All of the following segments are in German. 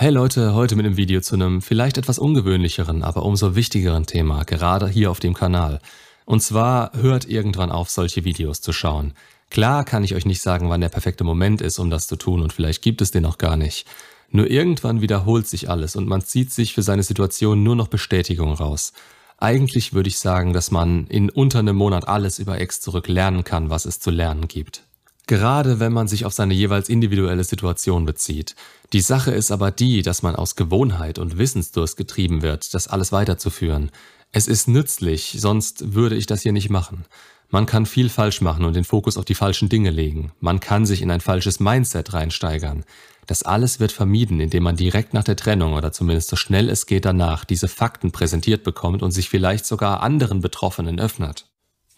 Hey Leute, heute mit einem Video zu einem vielleicht etwas ungewöhnlicheren, aber umso wichtigeren Thema, gerade hier auf dem Kanal. Und zwar hört irgendwann auf, solche Videos zu schauen. Klar kann ich euch nicht sagen, wann der perfekte Moment ist, um das zu tun und vielleicht gibt es den auch gar nicht. Nur irgendwann wiederholt sich alles und man zieht sich für seine Situation nur noch Bestätigung raus. Eigentlich würde ich sagen, dass man in unter einem Monat alles über Ex zurück lernen kann, was es zu lernen gibt. Gerade wenn man sich auf seine jeweils individuelle Situation bezieht. Die Sache ist aber die, dass man aus Gewohnheit und Wissensdurst getrieben wird, das alles weiterzuführen. Es ist nützlich, sonst würde ich das hier nicht machen. Man kann viel falsch machen und den Fokus auf die falschen Dinge legen. Man kann sich in ein falsches Mindset reinsteigern. Das alles wird vermieden, indem man direkt nach der Trennung oder zumindest so schnell es geht danach diese Fakten präsentiert bekommt und sich vielleicht sogar anderen Betroffenen öffnet.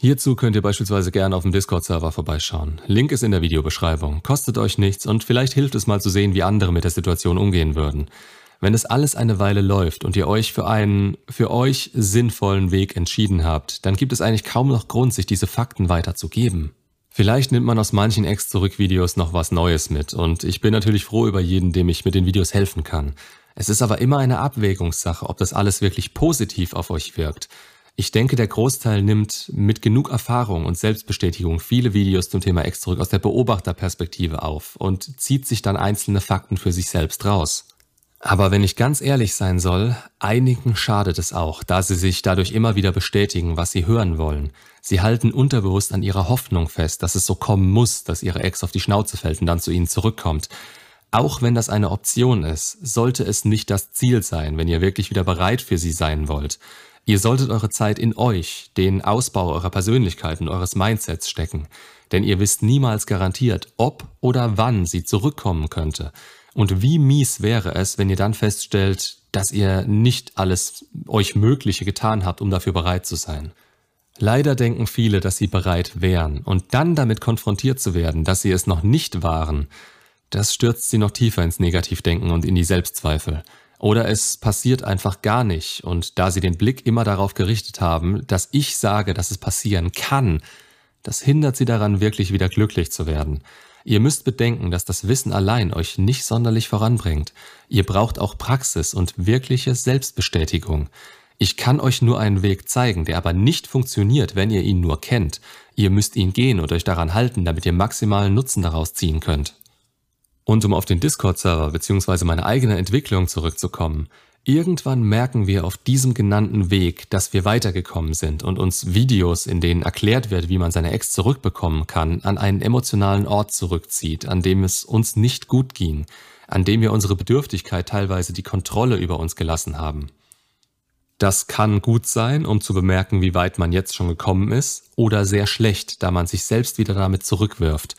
Hierzu könnt ihr beispielsweise gerne auf dem Discord-Server vorbeischauen. Link ist in der Videobeschreibung. Kostet euch nichts und vielleicht hilft es mal zu sehen, wie andere mit der Situation umgehen würden. Wenn es alles eine Weile läuft und ihr euch für einen für euch sinnvollen Weg entschieden habt, dann gibt es eigentlich kaum noch Grund, sich diese Fakten weiterzugeben. Vielleicht nimmt man aus manchen Ex-Zurück-Videos noch was Neues mit und ich bin natürlich froh über jeden, dem ich mit den Videos helfen kann. Es ist aber immer eine Abwägungssache, ob das alles wirklich positiv auf euch wirkt. Ich denke, der Großteil nimmt mit genug Erfahrung und Selbstbestätigung viele Videos zum Thema Ex zurück aus der Beobachterperspektive auf und zieht sich dann einzelne Fakten für sich selbst raus. Aber wenn ich ganz ehrlich sein soll, einigen schadet es auch, da sie sich dadurch immer wieder bestätigen, was sie hören wollen. Sie halten unterbewusst an ihrer Hoffnung fest, dass es so kommen muss, dass ihre Ex auf die Schnauze fällt und dann zu ihnen zurückkommt. Auch wenn das eine Option ist, sollte es nicht das Ziel sein, wenn ihr wirklich wieder bereit für sie sein wollt. Ihr solltet eure Zeit in euch, den Ausbau eurer Persönlichkeit und eures Mindsets stecken, denn ihr wisst niemals garantiert, ob oder wann sie zurückkommen könnte. Und wie mies wäre es, wenn ihr dann feststellt, dass ihr nicht alles euch Mögliche getan habt, um dafür bereit zu sein. Leider denken viele, dass sie bereit wären, und dann damit konfrontiert zu werden, dass sie es noch nicht waren, das stürzt sie noch tiefer ins Negativdenken und in die Selbstzweifel. Oder es passiert einfach gar nicht. Und da sie den Blick immer darauf gerichtet haben, dass ich sage, dass es passieren kann, das hindert sie daran, wirklich wieder glücklich zu werden. Ihr müsst bedenken, dass das Wissen allein euch nicht sonderlich voranbringt. Ihr braucht auch Praxis und wirkliche Selbstbestätigung. Ich kann euch nur einen Weg zeigen, der aber nicht funktioniert, wenn ihr ihn nur kennt. Ihr müsst ihn gehen und euch daran halten, damit ihr maximalen Nutzen daraus ziehen könnt. Und um auf den Discord-Server bzw. meine eigene Entwicklung zurückzukommen, irgendwann merken wir auf diesem genannten Weg, dass wir weitergekommen sind und uns Videos, in denen erklärt wird, wie man seine Ex zurückbekommen kann, an einen emotionalen Ort zurückzieht, an dem es uns nicht gut ging, an dem wir unsere Bedürftigkeit teilweise die Kontrolle über uns gelassen haben. Das kann gut sein, um zu bemerken, wie weit man jetzt schon gekommen ist, oder sehr schlecht, da man sich selbst wieder damit zurückwirft,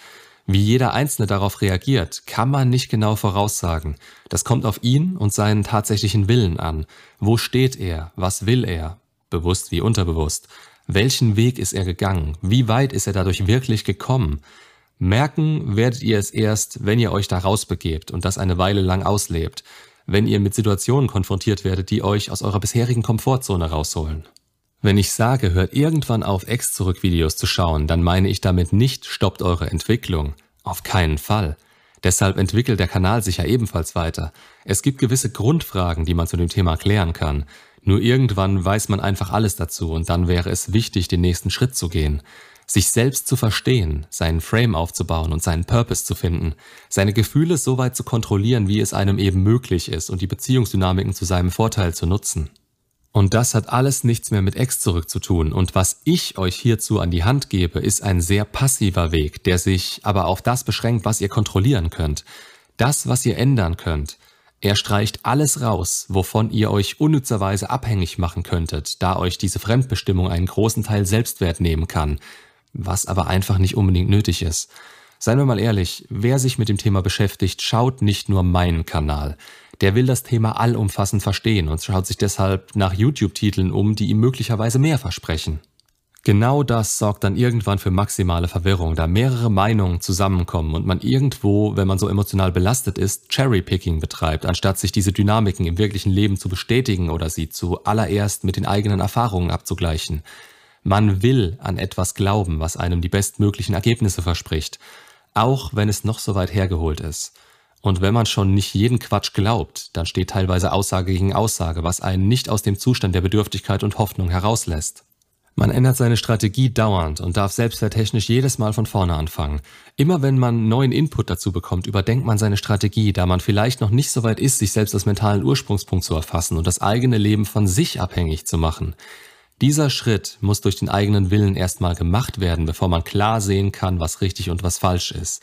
wie jeder Einzelne darauf reagiert, kann man nicht genau voraussagen. Das kommt auf ihn und seinen tatsächlichen Willen an. Wo steht er? Was will er? Bewusst wie unterbewusst. Welchen Weg ist er gegangen? Wie weit ist er dadurch wirklich gekommen? Merken werdet ihr es erst, wenn ihr euch da rausbegebt und das eine Weile lang auslebt, wenn ihr mit Situationen konfrontiert werdet, die euch aus eurer bisherigen Komfortzone rausholen. Wenn ich sage, hört irgendwann auf, Ex-Zurück-Videos zu schauen, dann meine ich damit nicht, stoppt eure Entwicklung. Auf keinen Fall. Deshalb entwickelt der Kanal sich ja ebenfalls weiter. Es gibt gewisse Grundfragen, die man zu dem Thema klären kann. Nur irgendwann weiß man einfach alles dazu und dann wäre es wichtig, den nächsten Schritt zu gehen. Sich selbst zu verstehen, seinen Frame aufzubauen und seinen Purpose zu finden, seine Gefühle so weit zu kontrollieren, wie es einem eben möglich ist und die Beziehungsdynamiken zu seinem Vorteil zu nutzen. Und das hat alles nichts mehr mit Ex zurück zu tun. Und was ich euch hierzu an die Hand gebe, ist ein sehr passiver Weg, der sich aber auf das beschränkt, was ihr kontrollieren könnt. Das, was ihr ändern könnt. Er streicht alles raus, wovon ihr euch unnützerweise abhängig machen könntet, da euch diese Fremdbestimmung einen großen Teil Selbstwert nehmen kann, was aber einfach nicht unbedingt nötig ist. Seien wir mal ehrlich, wer sich mit dem Thema beschäftigt, schaut nicht nur meinen Kanal. Der will das Thema allumfassend verstehen und schaut sich deshalb nach YouTube-Titeln um, die ihm möglicherweise mehr versprechen. Genau das sorgt dann irgendwann für maximale Verwirrung, da mehrere Meinungen zusammenkommen und man irgendwo, wenn man so emotional belastet ist, Cherry-Picking betreibt, anstatt sich diese Dynamiken im wirklichen Leben zu bestätigen oder sie zuallererst mit den eigenen Erfahrungen abzugleichen. Man will an etwas glauben, was einem die bestmöglichen Ergebnisse verspricht, auch wenn es noch so weit hergeholt ist. Und wenn man schon nicht jeden Quatsch glaubt, dann steht teilweise Aussage gegen Aussage, was einen nicht aus dem Zustand der Bedürftigkeit und Hoffnung herauslässt. Man ändert seine Strategie dauernd und darf selbstwerttechnisch jedes Mal von vorne anfangen. Immer wenn man neuen Input dazu bekommt, überdenkt man seine Strategie, da man vielleicht noch nicht so weit ist, sich selbst als mentalen Ursprungspunkt zu erfassen und das eigene Leben von sich abhängig zu machen. Dieser Schritt muss durch den eigenen Willen erstmal gemacht werden, bevor man klar sehen kann, was richtig und was falsch ist.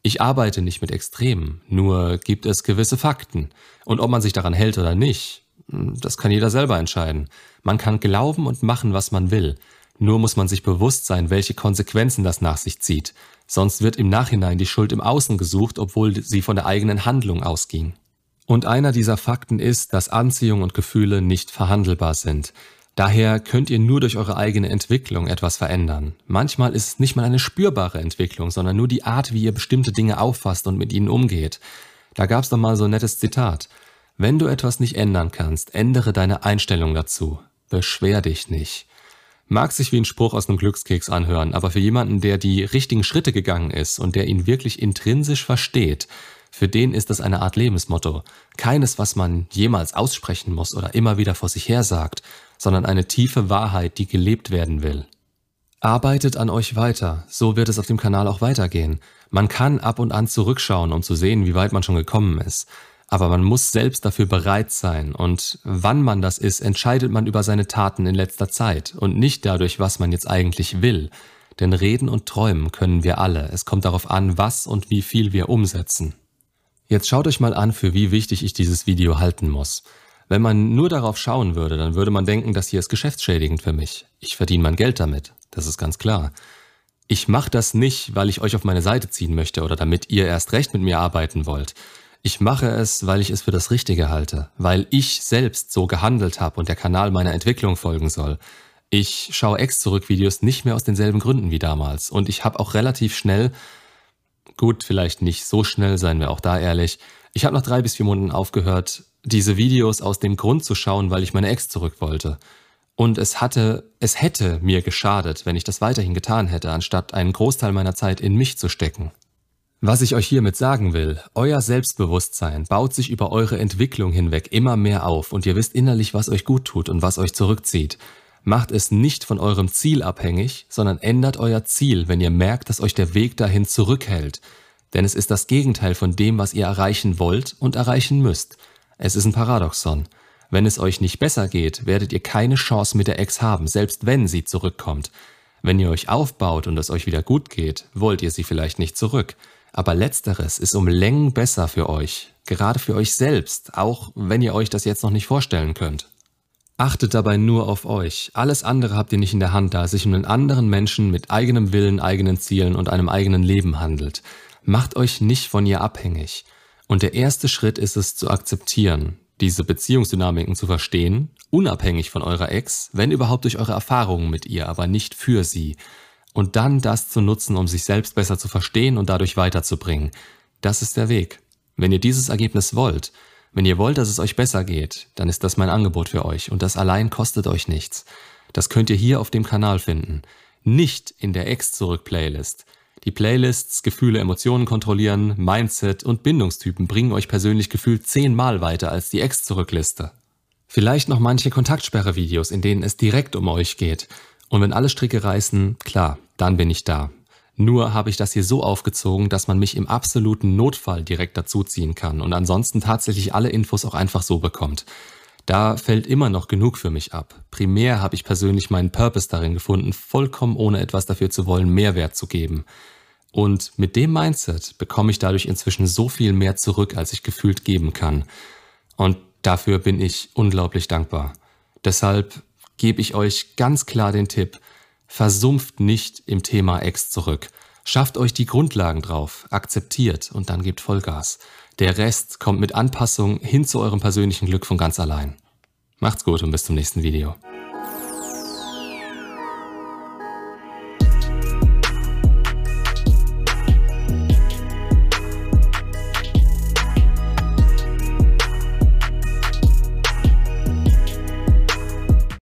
Ich arbeite nicht mit Extremen, nur gibt es gewisse Fakten. Und ob man sich daran hält oder nicht, das kann jeder selber entscheiden. Man kann glauben und machen, was man will. Nur muss man sich bewusst sein, welche Konsequenzen das nach sich zieht. Sonst wird im Nachhinein die Schuld im Außen gesucht, obwohl sie von der eigenen Handlung ausging. Und einer dieser Fakten ist, dass Anziehung und Gefühle nicht verhandelbar sind. Daher könnt ihr nur durch eure eigene Entwicklung etwas verändern. Manchmal ist es nicht mal eine spürbare Entwicklung, sondern nur die Art, wie ihr bestimmte Dinge auffasst und mit ihnen umgeht. Da gab's doch mal so ein nettes Zitat. Wenn du etwas nicht ändern kannst, ändere deine Einstellung dazu. Beschwer dich nicht. Mag sich wie ein Spruch aus einem Glückskeks anhören, aber für jemanden, der die richtigen Schritte gegangen ist und der ihn wirklich intrinsisch versteht, für den ist das eine Art Lebensmotto. Keines, was man jemals aussprechen muss oder immer wieder vor sich her sagt, sondern eine tiefe Wahrheit, die gelebt werden will. Arbeitet an euch weiter, so wird es auf dem Kanal auch weitergehen. Man kann ab und an zurückschauen, um zu sehen, wie weit man schon gekommen ist. Aber man muss selbst dafür bereit sein und wann man das ist, entscheidet man über seine Taten in letzter Zeit und nicht dadurch, was man jetzt eigentlich will. Denn reden und träumen können wir alle. Es kommt darauf an, was und wie viel wir umsetzen. Jetzt schaut euch mal an, für wie wichtig ich dieses Video halten muss. Wenn man nur darauf schauen würde, dann würde man denken, das hier ist geschäftsschädigend für mich. Ich verdiene mein Geld damit. Das ist ganz klar. Ich mache das nicht, weil ich euch auf meine Seite ziehen möchte oder damit ihr erst recht mit mir arbeiten wollt. Ich mache es, weil ich es für das Richtige halte, weil ich selbst so gehandelt habe und der Kanal meiner Entwicklung folgen soll. Ich schaue Ex-Zurück-Videos nicht mehr aus denselben Gründen wie damals und ich habe auch relativ schnell, gut, vielleicht nicht so schnell, seien wir auch da ehrlich, ich habe nach drei bis vier Monaten aufgehört, diese Videos aus dem Grund zu schauen, weil ich meine Ex zurück wollte. Und es hatte, es hätte mir geschadet, wenn ich das weiterhin getan hätte, anstatt einen Großteil meiner Zeit in mich zu stecken. Was ich euch hiermit sagen will, euer Selbstbewusstsein baut sich über eure Entwicklung hinweg immer mehr auf und ihr wisst innerlich, was euch gut tut und was euch zurückzieht. Macht es nicht von eurem Ziel abhängig, sondern ändert euer Ziel, wenn ihr merkt, dass euch der Weg dahin zurückhält. Denn es ist das Gegenteil von dem, was ihr erreichen wollt und erreichen müsst. Es ist ein Paradoxon. Wenn es euch nicht besser geht, werdet ihr keine Chance mit der Ex haben, selbst wenn sie zurückkommt. Wenn ihr euch aufbaut und es euch wieder gut geht, wollt ihr sie vielleicht nicht zurück. Aber letzteres ist um Längen besser für euch, gerade für euch selbst, auch wenn ihr euch das jetzt noch nicht vorstellen könnt. Achtet dabei nur auf euch. Alles andere habt ihr nicht in der Hand, da es sich um einen anderen Menschen mit eigenem Willen, eigenen Zielen und einem eigenen Leben handelt. Macht euch nicht von ihr abhängig. Und der erste Schritt ist es zu akzeptieren, diese Beziehungsdynamiken zu verstehen, unabhängig von eurer Ex, wenn überhaupt durch eure Erfahrungen mit ihr, aber nicht für sie. Und dann das zu nutzen, um sich selbst besser zu verstehen und dadurch weiterzubringen. Das ist der Weg. Wenn ihr dieses Ergebnis wollt, wenn ihr wollt, dass es euch besser geht, dann ist das mein Angebot für euch und das allein kostet euch nichts. Das könnt ihr hier auf dem Kanal finden. Nicht in der Ex-Zurück-Playlist. Die Playlists, Gefühle, Emotionen kontrollieren, Mindset und Bindungstypen bringen euch persönlich gefühlt zehnmal weiter als die Ex-Zurückliste. Vielleicht noch manche Kontaktsperre-Videos, in denen es direkt um euch geht. Und wenn alle Stricke reißen, klar, dann bin ich da. Nur habe ich das hier so aufgezogen, dass man mich im absoluten Notfall direkt dazuziehen kann und ansonsten tatsächlich alle Infos auch einfach so bekommt. Da fällt immer noch genug für mich ab. Primär habe ich persönlich meinen Purpose darin gefunden, vollkommen ohne etwas dafür zu wollen, Mehrwert zu geben. Und mit dem Mindset bekomme ich dadurch inzwischen so viel mehr zurück, als ich gefühlt geben kann. Und dafür bin ich unglaublich dankbar. Deshalb gebe ich euch ganz klar den Tipp, versumpft nicht im Thema Ex zurück. Schafft euch die Grundlagen drauf, akzeptiert und dann gebt Vollgas. Der Rest kommt mit Anpassung hin zu eurem persönlichen Glück von ganz allein. Macht's gut und bis zum nächsten Video.